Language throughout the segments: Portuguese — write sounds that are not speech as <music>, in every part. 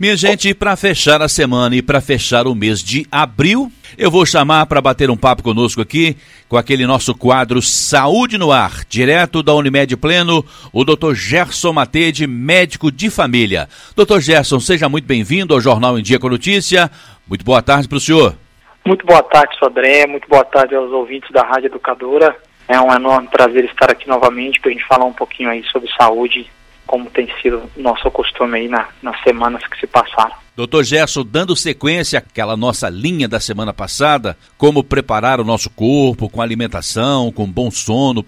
Minha gente, para fechar a semana e para fechar o mês de abril, eu vou chamar para bater um papo conosco aqui, com aquele nosso quadro Saúde no Ar, direto da Unimed Pleno, o Dr. Gerson Matede, médico de família. Dr. Gerson, seja muito bem-vindo ao Jornal em Dia com Notícia. Muito boa tarde para o senhor. Muito boa tarde, Sodré. Muito boa tarde aos ouvintes da Rádio Educadora. É um enorme prazer estar aqui novamente para a gente falar um pouquinho aí sobre saúde como tem sido nosso costume aí na, nas semanas que se passaram. Doutor Gerson, dando sequência àquela nossa linha da semana passada, como preparar o nosso corpo com alimentação, com bom sono.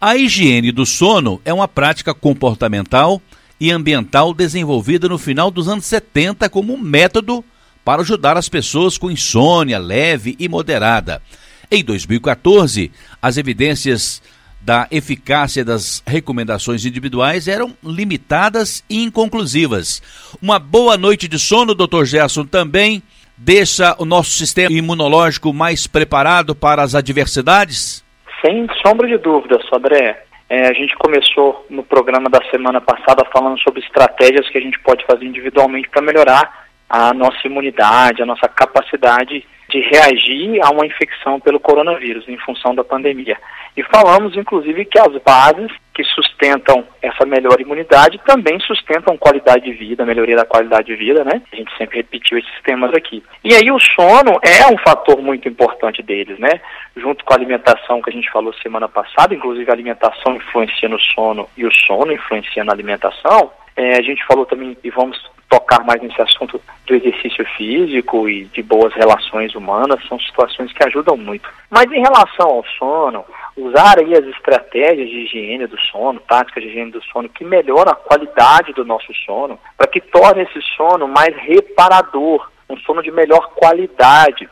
A higiene do sono é uma prática comportamental e ambiental desenvolvida no final dos anos 70 como um método para ajudar as pessoas com insônia leve e moderada. Em 2014, as evidências da eficácia das recomendações individuais eram limitadas e inconclusivas. Uma boa noite de sono, Dr. Gerson, também deixa o nosso sistema imunológico mais preparado para as adversidades? Sem sombra de dúvida, Sobré. É, a gente começou no programa da semana passada falando sobre estratégias que a gente pode fazer individualmente para melhorar a nossa imunidade, a nossa capacidade de reagir a uma infecção pelo coronavírus em função da pandemia. E falamos, inclusive, que as bases que sustentam essa melhor imunidade também sustentam qualidade de vida, melhoria da qualidade de vida, né? A gente sempre repetiu esses temas aqui. E aí o sono é um fator muito importante deles, né? Junto com a alimentação que a gente falou semana passada, inclusive a alimentação influencia no sono e o sono influencia na alimentação. É, a gente falou também, e vamos tocar mais nesse assunto do exercício físico e de boas relações humanas, são situações que ajudam muito. Mas em relação ao sono, usar aí as estratégias de higiene do sono, táticas de higiene do sono, que melhoram a qualidade do nosso sono, para que torne esse sono mais reparador, um sono de melhor qualidade,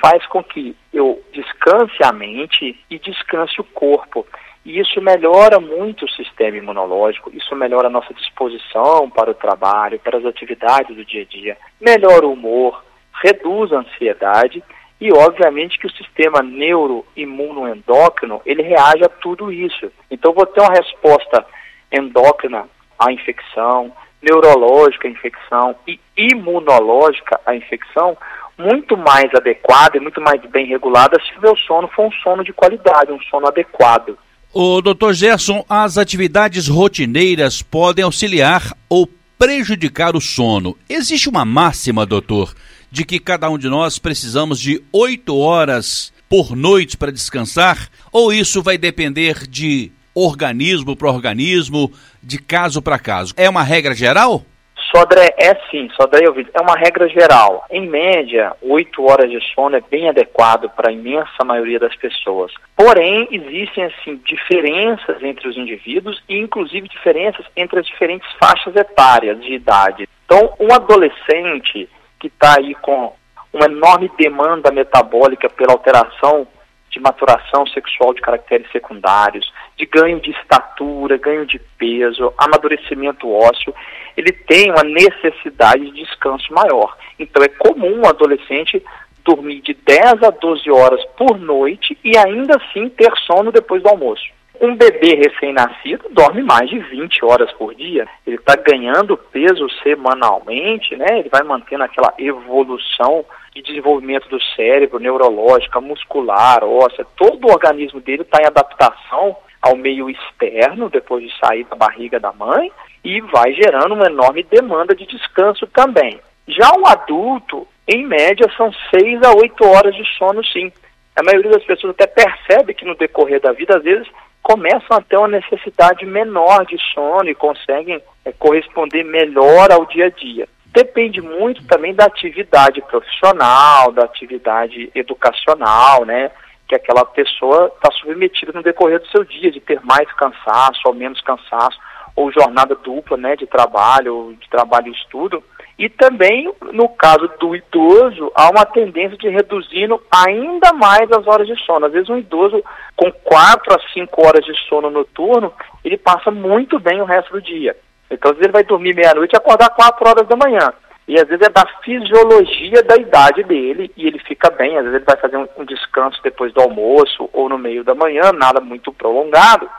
faz com que eu descanse a mente e descanse o corpo. E isso melhora muito o sistema imunológico, isso melhora a nossa disposição para o trabalho, para as atividades do dia a dia, melhora o humor, reduz a ansiedade e, obviamente, que o sistema neuroimunoendócrino, ele reage a tudo isso. Então, vou ter uma resposta endócrina à infecção, neurológica à infecção e imunológica à infecção muito mais adequada e muito mais bem regulada se o meu sono for um sono de qualidade, um sono adequado. O doutor Gerson, as atividades rotineiras podem auxiliar ou prejudicar o sono. Existe uma máxima, doutor, de que cada um de nós precisamos de oito horas por noite para descansar? Ou isso vai depender de organismo para organismo, de caso para caso? É uma regra geral? Sodré, é sim, Sodré ouvido, é uma regra geral. Em média, oito horas de sono é bem adequado para a imensa maioria das pessoas. Porém, existem assim diferenças entre os indivíduos e inclusive diferenças entre as diferentes faixas etárias de idade. Então, um adolescente que está aí com uma enorme demanda metabólica pela alteração de maturação sexual de caracteres secundários, de ganho de estatura, ganho de peso, amadurecimento ósseo, ele tem uma necessidade de descanso maior. Então é comum um adolescente dormir de 10 a 12 horas por noite e ainda assim ter sono depois do almoço. Um bebê recém-nascido dorme mais de 20 horas por dia. Ele está ganhando peso semanalmente, né? Ele vai mantendo aquela evolução de desenvolvimento do cérebro, neurológica, muscular, óssea. Todo o organismo dele está em adaptação ao meio externo, depois de sair da barriga da mãe, e vai gerando uma enorme demanda de descanso também. Já um adulto, em média, são 6 a 8 horas de sono, sim. A maioria das pessoas até percebe que no decorrer da vida, às vezes, começam a ter uma necessidade menor de sono e conseguem é, corresponder melhor ao dia a dia. Depende muito também da atividade profissional, da atividade educacional, né? Que aquela pessoa está submetida no decorrer do seu dia, de ter mais cansaço ou menos cansaço, ou jornada dupla, né? De trabalho, de trabalho e estudo. E também, no caso do idoso, há uma tendência de reduzindo ainda mais as horas de sono. Às vezes um idoso com 4 a 5 horas de sono noturno, ele passa muito bem o resto do dia. Então, às vezes ele vai dormir meia-noite e acordar 4 horas da manhã. E às vezes é da fisiologia da idade dele e ele fica bem. Às vezes ele vai fazer um, um descanso depois do almoço ou no meio da manhã, nada muito prolongado.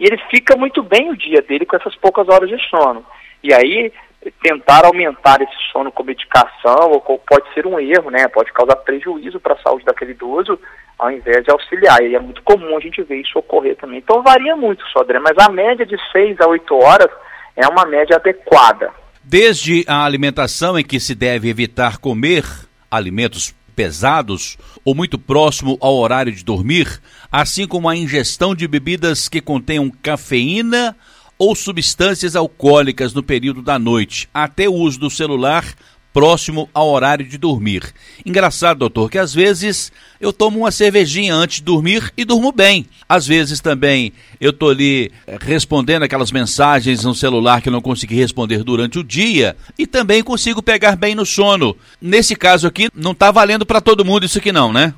E ele fica muito bem o dia dele com essas poucas horas de sono. E aí tentar aumentar esse sono com medicação, ou pode ser um erro, né? Pode causar prejuízo para a saúde daquele idoso, ao invés de auxiliar. E é muito comum a gente ver isso ocorrer também. Então varia muito, Sodré, mas a média de 6 a 8 horas é uma média adequada. Desde a alimentação em que se deve evitar comer alimentos pesados ou muito próximo ao horário de dormir, assim como a ingestão de bebidas que contenham cafeína ou substâncias alcoólicas no período da noite, até o uso do celular próximo ao horário de dormir. Engraçado, doutor, que às vezes eu tomo uma cervejinha antes de dormir e durmo bem. Às vezes também eu tô ali eh, respondendo aquelas mensagens no celular que eu não consegui responder durante o dia e também consigo pegar bem no sono. Nesse caso aqui, não está valendo para todo mundo isso aqui não, né?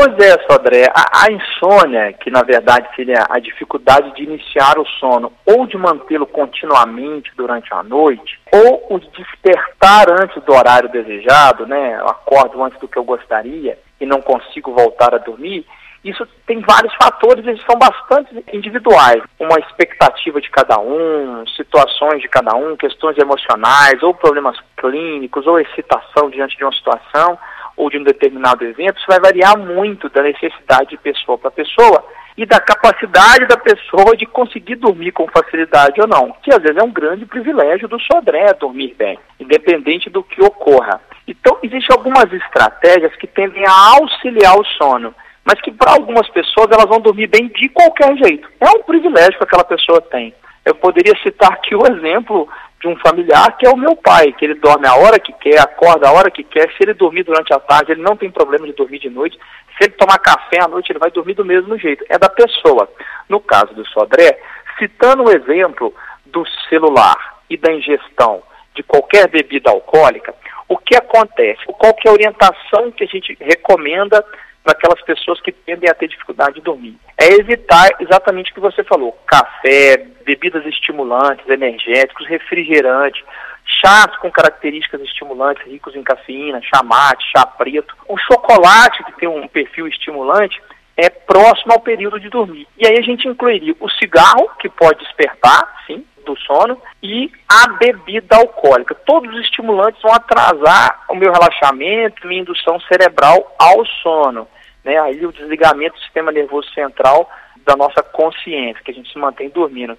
Pois é, Sodré, a, a, insônia, que na verdade seria a dificuldade de iniciar o sono ou de mantê-lo continuamente durante a noite, ou o despertar antes do horário desejado, né? Eu acordo antes do que eu gostaria e não consigo voltar a dormir. Isso tem vários fatores, eles são bastante individuais. Uma expectativa de cada um, situações de cada um, questões emocionais, ou problemas clínicos, ou excitação diante de uma situação ou de um determinado evento, isso vai variar muito da necessidade de pessoa para pessoa e da capacidade da pessoa de conseguir dormir com facilidade ou não, que às vezes é um grande privilégio do sodré dormir bem, independente do que ocorra. Então, existem algumas estratégias que tendem a auxiliar o sono, mas que para algumas pessoas elas vão dormir bem de qualquer jeito. É um privilégio que aquela pessoa tem. Eu poderia citar aqui o exemplo de um familiar que é o meu pai, que ele dorme a hora que quer, acorda a hora que quer. Se ele dormir durante a tarde, ele não tem problema de dormir de noite. Se ele tomar café à noite, ele vai dormir do mesmo jeito. É da pessoa. No caso do Sodré, citando o exemplo do celular e da ingestão de qualquer bebida alcoólica, o que acontece? Qual que é a orientação que a gente recomenda para aquelas pessoas que tendem a ter dificuldade de dormir. É evitar exatamente o que você falou: café, bebidas estimulantes, energéticos, refrigerantes, chás com características estimulantes ricos em cafeína, chá mate, chá preto. O chocolate, que tem um perfil estimulante, é próximo ao período de dormir. E aí a gente incluiria o cigarro, que pode despertar, sim, do sono, e a bebida alcoólica. Todos os estimulantes vão atrasar o meu relaxamento, minha indução cerebral ao sono né, aí o desligamento do sistema nervoso central da nossa consciência, que a gente se mantém dormindo.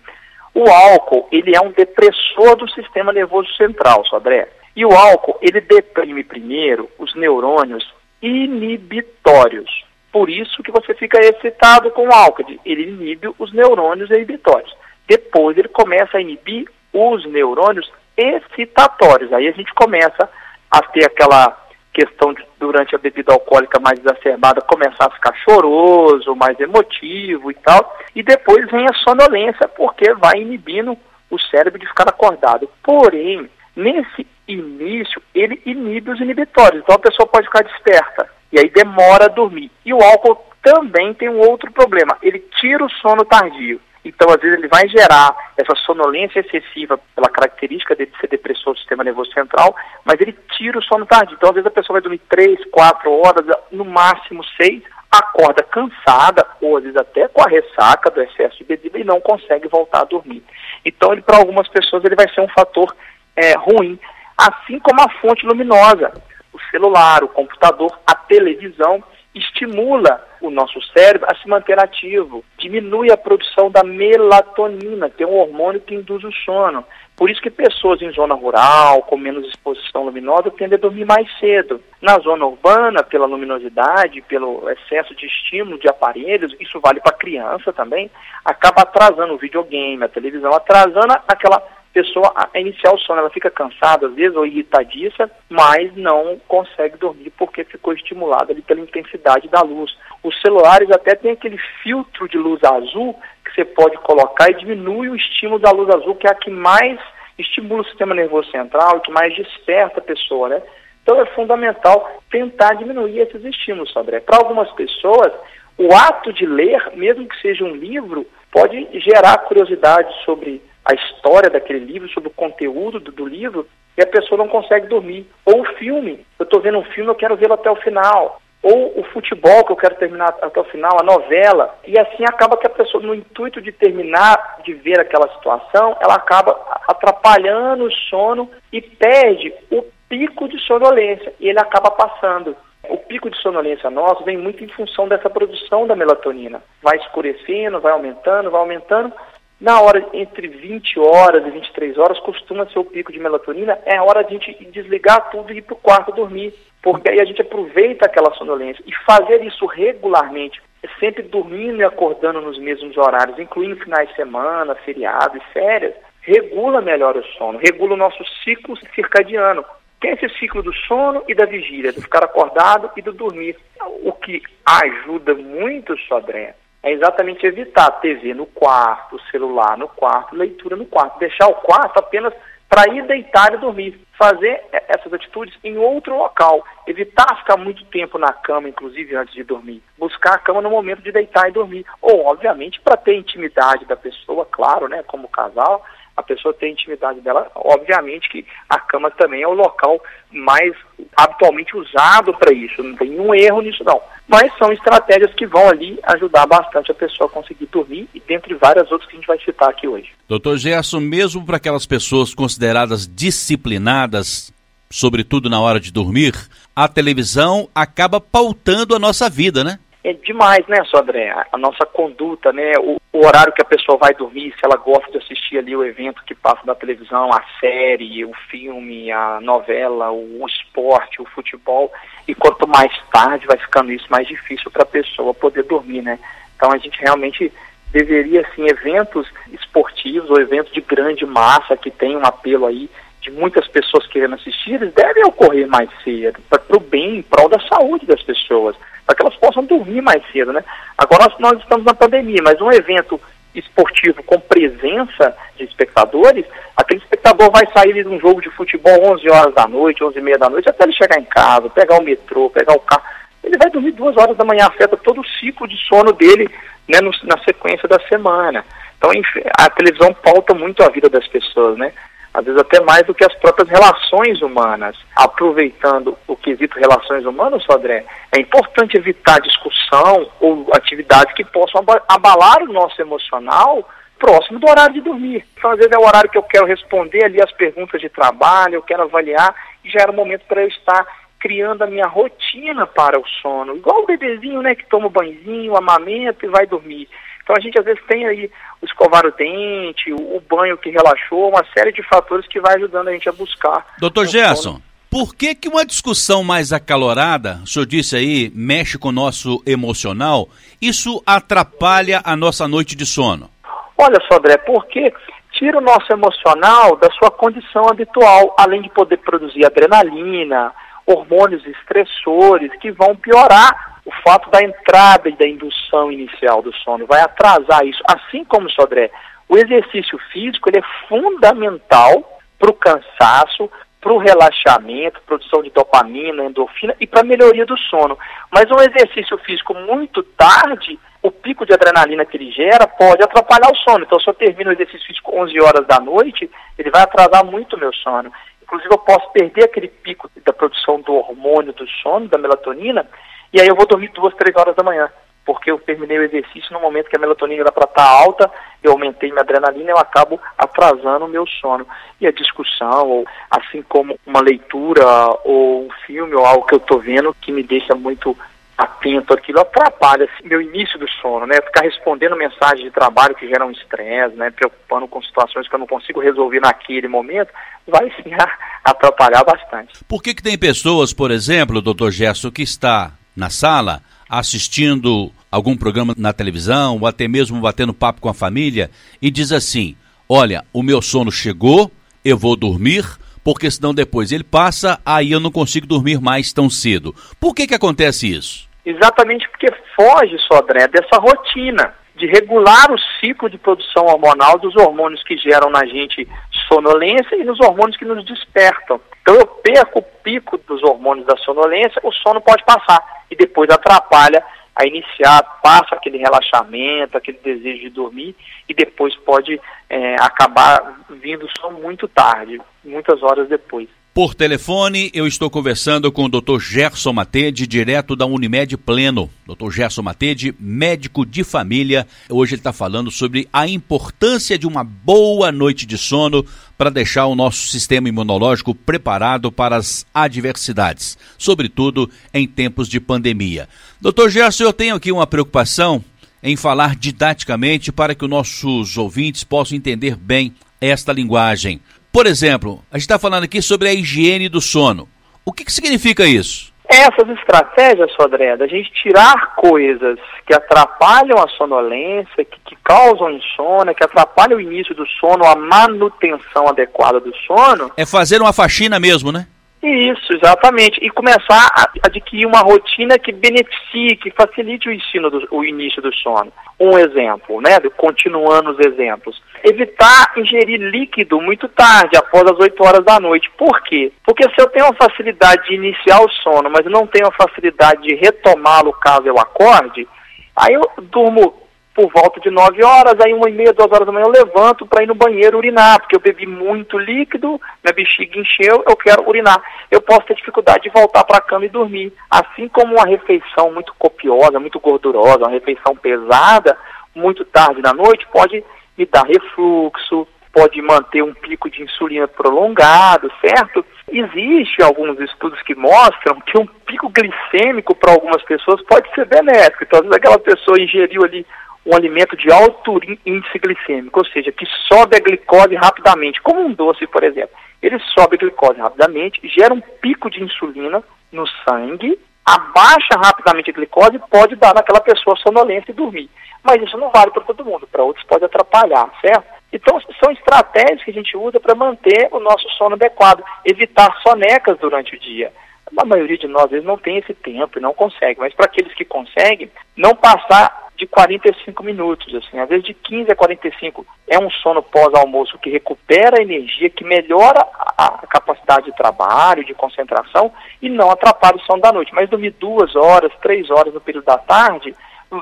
O álcool, ele é um depressor do sistema nervoso central, Sodré. E o álcool, ele deprime primeiro os neurônios inibitórios. Por isso que você fica excitado com o álcool. Ele inibe os neurônios inibitórios. Depois ele começa a inibir os neurônios excitatórios. Aí a gente começa a ter aquela questão de, durante a bebida alcoólica mais exacerbada, começar a ficar choroso, mais emotivo e tal, e depois vem a sonolência, porque vai inibindo o cérebro de ficar acordado. Porém, nesse início, ele inibe os inibitórios, então a pessoa pode ficar desperta, e aí demora a dormir. E o álcool também tem um outro problema, ele tira o sono tardio. Então, às vezes, ele vai gerar essa sonolência excessiva pela característica de ser depressor do sistema nervoso central, mas ele tira o sono tardio. Então, às vezes, a pessoa vai dormir três, quatro horas, no máximo seis, acorda cansada, ou às vezes até com a ressaca do excesso de bebida e não consegue voltar a dormir. Então, para algumas pessoas, ele vai ser um fator é, ruim. Assim como a fonte luminosa, o celular, o computador, a televisão, estimula o nosso cérebro a se manter ativo, diminui a produção da melatonina, que é um hormônio que induz o sono. Por isso que pessoas em zona rural, com menos exposição luminosa, tendem a dormir mais cedo. Na zona urbana, pela luminosidade, pelo excesso de estímulo de aparelhos, isso vale para criança também, acaba atrasando o videogame, a televisão, atrasando aquela pessoa a iniciar o sono, ela fica cansada às vezes ou irritadiça, mas não consegue dormir porque ficou estimulada ali pela intensidade da luz. Os celulares até tem aquele filtro de luz azul que você pode colocar e diminui o estímulo da luz azul, que é a que mais estimula o sistema nervoso central que mais desperta a pessoa, né? Então é fundamental tentar diminuir esses estímulos, Sandré. Para algumas pessoas, o ato de ler, mesmo que seja um livro, pode gerar curiosidade sobre a história daquele livro, sobre o conteúdo do, do livro, e a pessoa não consegue dormir. Ou o filme, eu estou vendo um filme, eu quero vê-lo até o final. Ou o futebol que eu quero terminar até o final, a novela, e assim acaba que a pessoa, no intuito de terminar de ver aquela situação, ela acaba atrapalhando o sono e perde o pico de sonolência, e ele acaba passando. O pico de sonolência nosso vem muito em função dessa produção da melatonina. Vai escurecendo, vai aumentando, vai aumentando, na hora entre 20 horas e 23 horas costuma ser o pico de melatonina, é a hora de a gente desligar tudo e ir para o quarto dormir, porque aí a gente aproveita aquela sonolência. E fazer isso regularmente, sempre dormindo e acordando nos mesmos horários, incluindo finais de semana, feriados e férias, regula melhor o sono, regula o nosso ciclo circadiano. Tem esse ciclo do sono e da vigília, do ficar acordado e do dormir. O que ajuda muito, Sodré, é exatamente evitar TV no quarto, celular no quarto, leitura no quarto. Deixar o quarto apenas para ir deitar e dormir. Fazer essas atitudes em outro local. Evitar ficar muito tempo na cama, inclusive antes de dormir. Buscar a cama no momento de deitar e dormir. Ou, obviamente, para ter intimidade da pessoa, claro, né, como casal, a pessoa tem intimidade dela, obviamente que a cama também é o local mais habitualmente usado para isso, não tem nenhum erro nisso não. Mas são estratégias que vão ali ajudar bastante a pessoa a conseguir dormir e dentre várias outras que a gente vai citar aqui hoje. Doutor Gerson, mesmo para aquelas pessoas consideradas disciplinadas, sobretudo na hora de dormir, a televisão acaba pautando a nossa vida, né? É demais, né, Sodré? A, nossa conduta, né? O, o, horário que a pessoa vai dormir, se ela gosta de assistir ali o evento que passa na televisão, a série, o filme, a novela, o, o esporte, o futebol. E quanto mais tarde vai ficando isso, mais difícil para a pessoa poder dormir, né? Então a gente realmente deveria, assim, eventos esportivos ou eventos de grande massa que tem um apelo aí de muitas pessoas querendo assistir, eles devem ocorrer mais cedo, para o bem, em prol da saúde das pessoas para que elas possam dormir mais cedo, né? Agora nós, nós estamos na pandemia, mas um evento esportivo com presença de espectadores, aquele espectador vai sair de um jogo de futebol 11 horas da noite, 11 e meia da noite, até ele chegar em casa, pegar o metrô, pegar o carro, ele vai dormir duas horas da manhã, afeta todo o ciclo de sono dele né, no, na sequência da semana. Então a televisão pauta muito a vida das pessoas, né? Às vezes até mais do que as próprias relações humanas. Aproveitando o quesito relações humanas, Sodré, é importante evitar discussão ou atividades que possam abalar o nosso emocional próximo do horário de dormir. Então, às vezes é o horário que eu quero responder ali as perguntas de trabalho, eu quero avaliar, e já era o momento para eu estar criando a minha rotina para o sono. Igual o bebezinho, né, que toma o banhozinho, amamenta e vai dormir. Então a gente às vezes tem aí o escovar o dente, o, o banho que relaxou, uma série de fatores que vai ajudando a gente a buscar. Doutor Gerson, por que, que uma discussão mais acalorada, o senhor disse aí, mexe com o nosso emocional, isso atrapalha a nossa noite de sono? Olha só, André, porque tira o nosso emocional da sua condição habitual, além de poder produzir adrenalina, hormônios estressores que vão piorar o fato da entrada e da indução inicial do sono, vai atrasar isso. Assim como, Sodré, o exercício físico ele é fundamental para o cansaço, para o relaxamento, produção de dopamina, endorfina e para a melhoria do sono. Mas um exercício físico muito tarde, o pico de adrenalina que ele gera pode atrapalhar o sono. Então, se eu termino o exercício físico 11 horas da noite, ele vai atrasar muito o meu sono. Inclusive, eu posso perder aquele pico da produção do hormônio do sono, da melatonina, e aí eu vou dormir duas, três horas da manhã, porque eu terminei o exercício no momento que a melatonina era para estar tá alta, eu aumentei minha adrenalina, eu acabo atrasando o meu sono. E a discussão, ou assim como uma leitura, ou um filme, ou algo que eu estou vendo que me deixa muito atento àquilo, atrapalha assim, meu início do sono, né? Ficar respondendo mensagens de trabalho que geram estresse, né? Preocupando com situações que eu não consigo resolver naquele momento, vai sim <laughs> atrapalhar bastante. Por que, que tem pessoas, por exemplo, doutor Gesso, que está na sala, assistindo algum programa na televisão, ou até mesmo batendo papo com a família, e diz assim: Olha, o meu sono chegou, eu vou dormir, porque senão depois ele passa, aí eu não consigo dormir mais tão cedo. Por que, que acontece isso? Exatamente porque foge, Sodré, dessa rotina de regular o ciclo de produção hormonal dos hormônios que geram na gente sonolência e nos hormônios que nos despertam. Então eu perco o pico dos hormônios da sonolência, o sono pode passar e depois atrapalha a iniciar, passa aquele relaxamento, aquele desejo de dormir e depois pode é, acabar vindo só muito tarde, muitas horas depois. Por telefone, eu estou conversando com o Dr. Gerson Matede, direto da Unimed Pleno. Dr. Gerson Matede, médico de família. Hoje ele está falando sobre a importância de uma boa noite de sono para deixar o nosso sistema imunológico preparado para as adversidades, sobretudo em tempos de pandemia. Dr. Gerson, eu tenho aqui uma preocupação em falar didaticamente para que os nossos ouvintes possam entender bem esta linguagem. Por exemplo, a gente está falando aqui sobre a higiene do sono. O que, que significa isso? Essas estratégias, Sodré, da gente tirar coisas que atrapalham a sonolência, que, que causam insônia, que atrapalham o início do sono, a manutenção adequada do sono. É fazer uma faxina mesmo, né? Isso, exatamente. E começar a adquirir uma rotina que beneficie, que facilite o, ensino do, o início do sono. Um exemplo, né? Continuando os exemplos. Evitar ingerir líquido muito tarde, após as 8 horas da noite. Por quê? Porque se eu tenho a facilidade de iniciar o sono, mas não tenho a facilidade de retomá-lo caso eu acorde, aí eu durmo por volta de 9 horas, aí uma e meia, duas horas da manhã eu levanto para ir no banheiro urinar, porque eu bebi muito líquido, minha bexiga encheu, eu quero urinar. Eu posso ter dificuldade de voltar para a cama e dormir. Assim como uma refeição muito copiosa, muito gordurosa, uma refeição pesada, muito tarde da noite, pode me dar refluxo, pode manter um pico de insulina prolongado, certo? Existe alguns estudos que mostram que um pico glicêmico para algumas pessoas pode ser benéfico. Então, às vezes aquela pessoa ingeriu ali um alimento de alto índice glicêmico, ou seja, que sobe a glicose rapidamente, como um doce, por exemplo. Ele sobe a glicose rapidamente, gera um pico de insulina no sangue, abaixa rapidamente a glicose pode dar naquela pessoa sonolência e dormir. Mas isso não vale para todo mundo, para outros pode atrapalhar, certo? Então, são estratégias que a gente usa para manter o nosso sono adequado, evitar sonecas durante o dia. A maioria de nós, às vezes, não tem esse tempo e não consegue, mas para aqueles que conseguem, não passar de 45 minutos, assim, às vezes de 15 a 45. É um sono pós-almoço que recupera a energia, que melhora a, capacidade de trabalho, de concentração e não atrapalha o sono da noite. Mas dormir duas horas, três horas no período da tarde,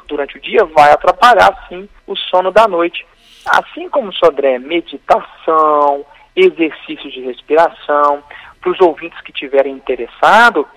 durante o dia, vai atrapalhar, sim, o sono da noite. Assim como, Sodré, meditação, exercícios de respiração, para os ouvintes que tiverem interessado,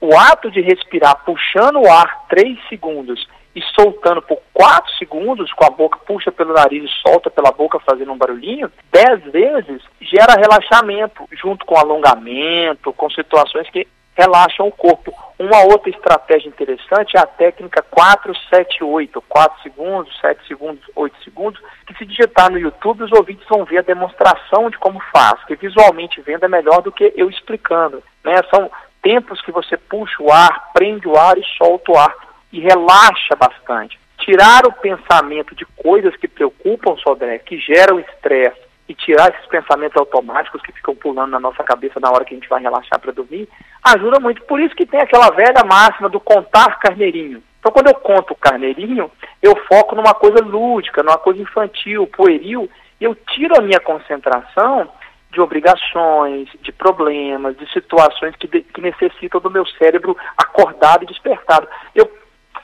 o ato de respirar puxando o ar três segundos e soltando por 4 segundos, com a boca puxa pelo nariz e solta pela boca fazendo um barulhinho, 10 vezes gera relaxamento, junto com alongamento, com situações que relaxam o corpo. Uma outra estratégia interessante é a técnica 478, 4 segundos, 7 segundos, 8 segundos, que se digitar no YouTube os ouvintes vão ver a demonstração de como faz, que visualmente vendo é melhor do que eu explicando. Né? São tempos que você puxa o ar, prende o ar e solta o ar e relaxa bastante. Tirar o pensamento de coisas que preocupam, Sodré, que geram estresse, e tirar esses pensamentos automáticos que ficam pulando na nossa cabeça na hora que a gente vai relaxar para dormir, ajuda muito. Por isso que tem aquela velha máxima do contar carneirinho. Então, quando eu conto o carneirinho, eu foco numa coisa lúdica, numa coisa infantil, pueril, e eu tiro a minha concentração de obrigações, de problemas, de situações que, de, que necessitam do meu cérebro acordado e despertado. Eu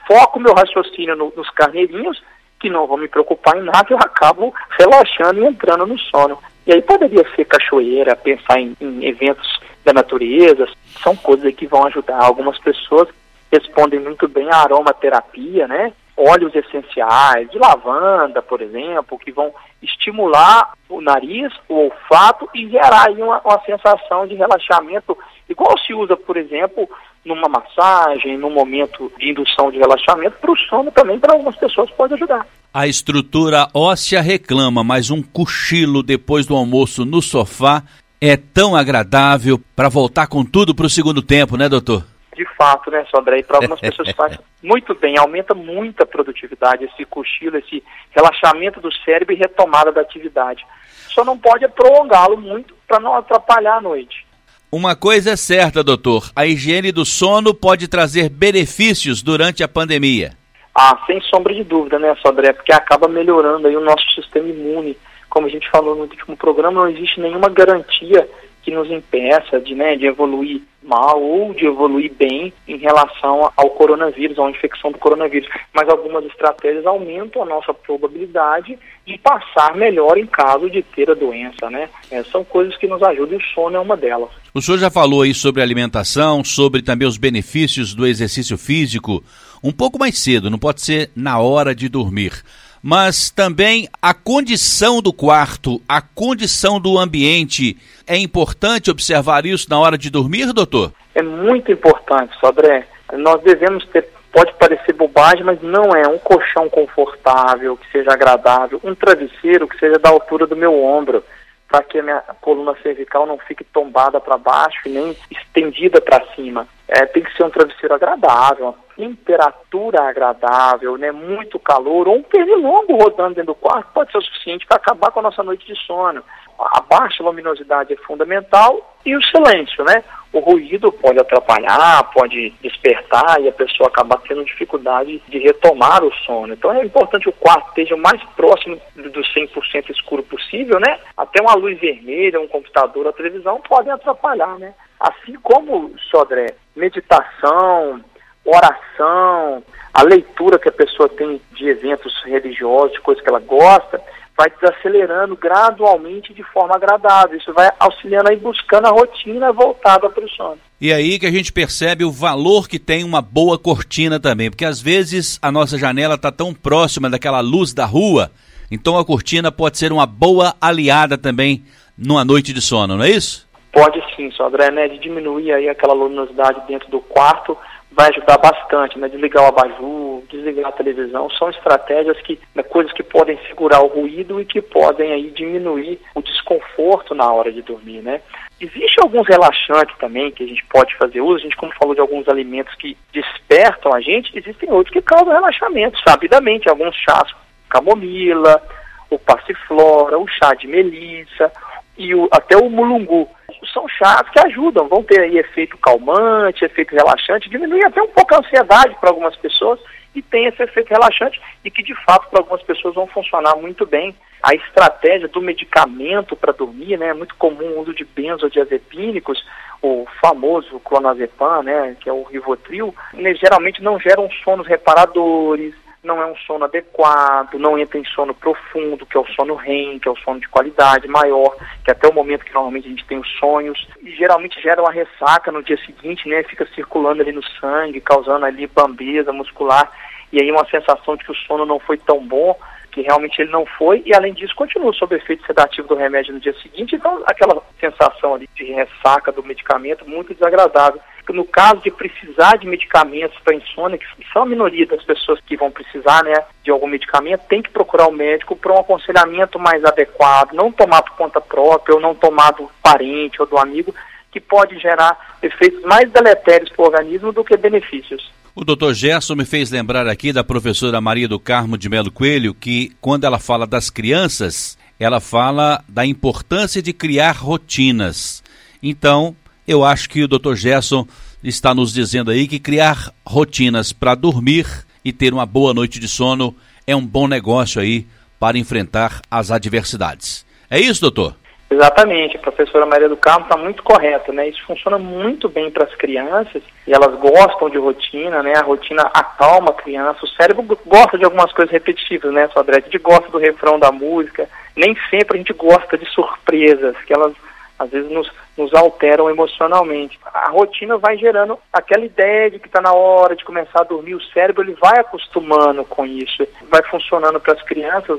foco meu raciocínio no, nos carneirinhos, que não vão me preocupar em nada, eu acabo relaxando e entrando no sono. E aí poderia ser cachoeira, pensar em, em eventos da natureza, são coisas que vão ajudar. Algumas pessoas respondem muito bem à aromaterapia, né? Óleos essenciais, de lavanda, por exemplo, que vão estimular o nariz, o olfato e gerar aí uma, uma sensação de relaxamento, igual se usa, por exemplo, numa massagem, num momento de indução de relaxamento, para o sono também, para algumas pessoas pode ajudar. A estrutura óssea reclama, mas um cochilo depois do almoço no sofá é tão agradável para voltar com tudo para o segundo tempo, né, doutor? De fato, né, Sandra? E para algumas <laughs> pessoas faz muito bem, aumenta muito a produtividade, esse cochilo, esse relaxamento do cérebro e retomada da atividade. Só não pode prolongá-lo muito para não atrapalhar a noite. Uma coisa é certa, doutor: a higiene do sono pode trazer benefícios durante a pandemia. Ah, sem sombra de dúvida, né, Sodré? Porque acaba melhorando aí o nosso sistema imune. Como a gente falou no último programa, não existe nenhuma garantia que nos impeça de, né, de evoluir mal ou de evoluir bem em relação ao coronavírus, à infecção do coronavírus. Mas algumas estratégias aumentam a nossa probabilidade de passar melhor em caso de ter a doença, né? É, são coisas que nos ajudam e o sono é uma delas. O senhor já falou aí sobre alimentação, sobre também os benefícios do exercício físico, um pouco mais cedo, não pode ser na hora de dormir. Mas também a condição do quarto, a condição do ambiente. É importante observar isso na hora de dormir, doutor? É muito importante, Sodré. Nós devemos ter pode parecer bobagem, mas não é. Um colchão confortável, que seja agradável, um travesseiro que seja da altura do meu ombro para que a minha coluna cervical não fique tombada para baixo e nem estendida para cima. É, tem que ser um travesseiro agradável, uma temperatura agradável, né, muito calor, ou um pernilongo rodando dentro do quarto pode ser o suficiente para acabar com a nossa noite de sono. A baixa luminosidade é fundamental e o silêncio, né? O ruído pode atrapalhar, pode despertar e a pessoa acabar tendo dificuldade de retomar o sono. Então é importante o quarto esteja o mais próximo do 100% escuro possível, né? Até uma luz vermelha, um computador, a televisão podem atrapalhar, né? Assim como, Sodré, meditação, oração, a leitura que a pessoa tem de eventos religiosos, coisas que ela gosta, vai desacelerando gradualmente de forma agradável. Isso vai auxiliando aí buscando a rotina voltada para o sono. E aí que a gente percebe o valor que tem uma boa cortina também, porque às vezes a nossa janela está tão próxima daquela luz da rua, então a cortina pode ser uma boa aliada também numa noite de sono, não é isso? Pode sim, Sodré, né, de diminuir aí aquela luminosidade dentro do quarto, vai ajudar bastante, né? Desligar o abajur, desligar a televisão, são estratégias que, né, coisas que podem segurar o ruído e que podem aí diminuir o desconforto na hora de dormir, né? Existe alguns relaxantes também que a gente pode fazer uso, a gente como falou de alguns alimentos que despertam a gente, existem outros que causam relaxamento, sabidamente, alguns chás, camomila, o passiflora, o chá de melissa e o, até o mulungu são chás que ajudam, vão ter aí efeito calmante, efeito relaxante, diminui até um pouco a ansiedade para algumas pessoas e tem esse efeito relaxante e que de fato para algumas pessoas vão funcionar muito bem. A estratégia do medicamento para dormir, né, é muito comum o uso de benzodiazepínicos, o famoso clonazepam, né, que é o Rivotril, né, geralmente não geram sonos reparadores, não é um sono adequado, não entra em sono profundo, que é o sono REM, que é o sono de qualidade maior, que até o momento que normalmente a gente tem os sonhos, e geralmente gera uma ressaca no dia seguinte, né? Fica circulando ali no sangue, causando ali bambeza muscular, e aí uma sensação de que o sono não foi tão bom, que realmente ele não foi, e além disso continua sob efeito sedativo do remédio no dia seguinte, então aquela sensação ali de ressaca do medicamento muito desagradável no caso de precisar de medicamentos para insônia, que são a minoria das pessoas que vão precisar né, de algum medicamento, tem que procurar o médico para um aconselhamento mais adequado, não tomar por conta própria ou não tomar do parente ou do amigo, que pode gerar efeitos mais deletérios para o organismo do que benefícios. O doutor Gerson me fez lembrar aqui da professora Maria do Carmo de Melo Coelho, que quando ela fala das crianças, ela fala da importância de criar rotinas. Então, eu acho que o Dr. Gerson está nos dizendo aí que criar rotinas para dormir e ter uma boa noite de sono é um bom negócio aí para enfrentar as adversidades. É isso, doutor? Exatamente, a professora Maria do Carmo está muito correta, né? Isso funciona muito bem para as crianças e elas gostam de rotina, né? A rotina acalma a criança, o cérebro gosta de algumas coisas repetitivas, né, Sodré? A gente gosta do refrão da música, nem sempre a gente gosta de surpresas, que elas às vezes nos, nos alteram emocionalmente. A rotina vai gerando aquela ideia de que está na hora de começar a dormir, o cérebro ele vai acostumando com isso, vai funcionando para as crianças,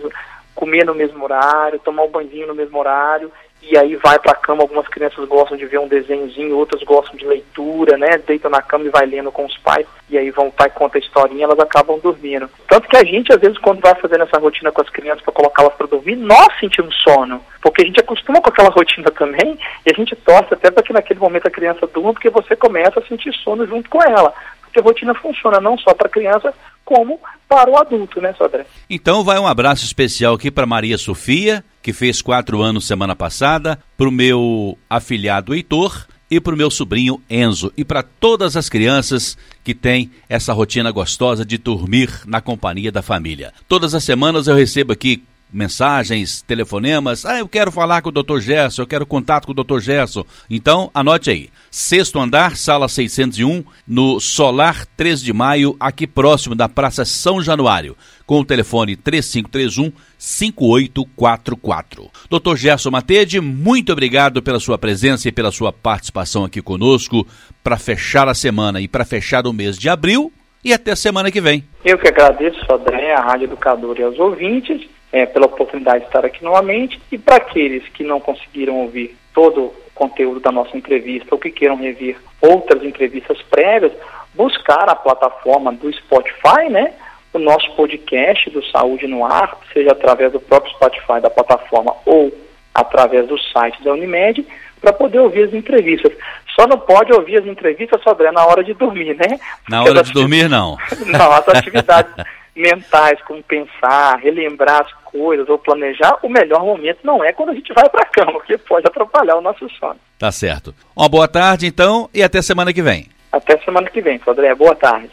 comer no mesmo horário, tomar um banho no mesmo horário, e aí vai para a cama. Algumas crianças gostam de ver um desenhozinho, outras gostam de leitura, né? Deita na cama e vai lendo com os pais, e aí vão, o pai conta a historinha, elas acabam dormindo. Tanto que a gente, às vezes, quando vai fazendo essa rotina com as crianças para colocá-las para dormir, nós sentimos sono, porque a gente acostuma com aquela <laughs> rotina também, e a gente torce até para que naquele momento a criança durma, porque você começa a sentir sono junto com ela. Porque a rotina funciona não só para criança, como para o adulto, né, Sodré? Então vai um abraço especial aqui para Maria Sofia, que fez quatro anos semana passada, para o meu afilhado Heitor e para o meu sobrinho Enzo e para todas as crianças que têm essa rotina gostosa de dormir na companhia da família. Todas as semanas eu recebo aqui mensagens, telefonemas. Ah, eu quero falar com o Dr. Gerson, eu quero contato com o Dr. Gerson. Então, anote aí. Sexto andar, sala 601, no Solar 3 de Maio, aqui próximo da Praça São Januário, com o telefone 3531 5844. Dr. Gerson Matede, muito obrigado pela sua presença e pela sua participação aqui conosco para fechar a semana e para fechar o mês de abril e até semana que vem. Eu que agradeço, Sodré, a Rádio Educadora e aos ouvintes é, pela oportunidade de estar aqui novamente e para aqueles que não conseguiram ouvir todo o conteúdo da nossa entrevista ou que queiram rever outras entrevistas prévias, buscar a plataforma do Spotify, né? O nosso podcast do Saúde no Ar, seja através do próprio Spotify da plataforma ou através do site da Unimed, para poder ouvir as entrevistas. Só não pode ouvir as entrevistas, Sodré, na hora de dormir, né? Na hora de dormir, não. <laughs> não, as atividades <laughs> mentais, como pensar, relembrar as coisas ou planejar, o melhor momento não é quando a gente vai para a cama, <laughs> porque pode atrapalhar o nosso sono. Tá certo. Uma boa tarde, então, e até semana que vem. Até semana que vem, Sodré. Boa tarde.